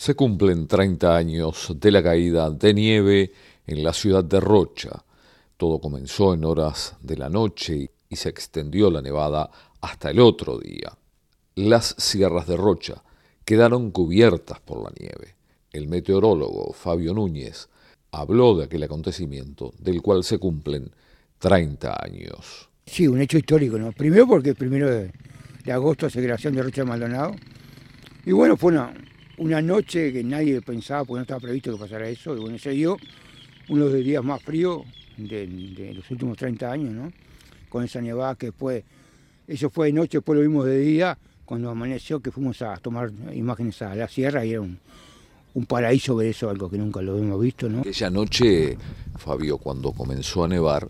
Se cumplen 30 años de la caída de nieve en la ciudad de Rocha. Todo comenzó en horas de la noche y se extendió la nevada hasta el otro día. Las sierras de Rocha quedaron cubiertas por la nieve. El meteorólogo Fabio Núñez habló de aquel acontecimiento del cual se cumplen 30 años. Sí, un hecho histórico, ¿no? Primero porque el primero de, agosto es celebración de Rocha Maldonado. Y bueno, fue una, una noche que nadie pensaba, porque no estaba previsto que pasara eso. Y bueno, se dio uno de los días más fríos de, los últimos 30 años, ¿no? Con esa nevada que fue, eso fue de noche, después lo vimos de día, cuando amaneció, que fuimos a tomar imágenes a la sierra y era un, un paraíso ver eso, algo que nunca lo hemos visto, ¿no? Aquella noche, Fabio, cuando comenzó a nevar,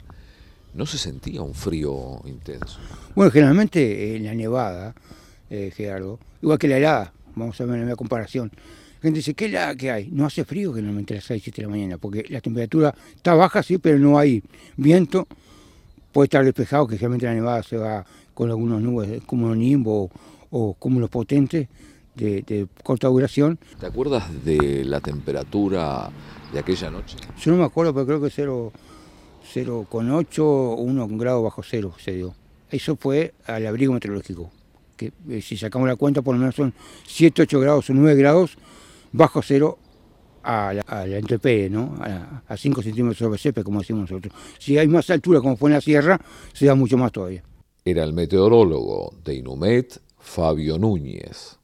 no se sentía un frío intenso. Bueno, generalmente en la nevada, eh, Gerardo, igual que la helada, vamos a ver una comparación. La gente dice, ¿qué helada que hay? No hace frío generalmente a las 6, 7 de la mañana, porque la temperatura está baja, sí, pero no hay viento. Puede estar despejado, que generalmente la nevada se va con algunas nubes, como un nimbo o, como los potentes de, corta duración. ¿Te acuerdas de la temperatura de aquella noche? Yo no me acuerdo, pero creo que 0,8 o 1 grado bajo cero se dio. Eso fue al abrigo meteorológico, que eh, si sacamos la cuenta por lo menos son 7, 8 grados o 9 grados bajo cero a la, a ¿no? a, 5 centímetros sobre cepe, como decimos nosotros. Si hay más altura, como fue en la sierra, se da mucho más todavía. Era el meteorólogo de Inumet, Fabio Núñez.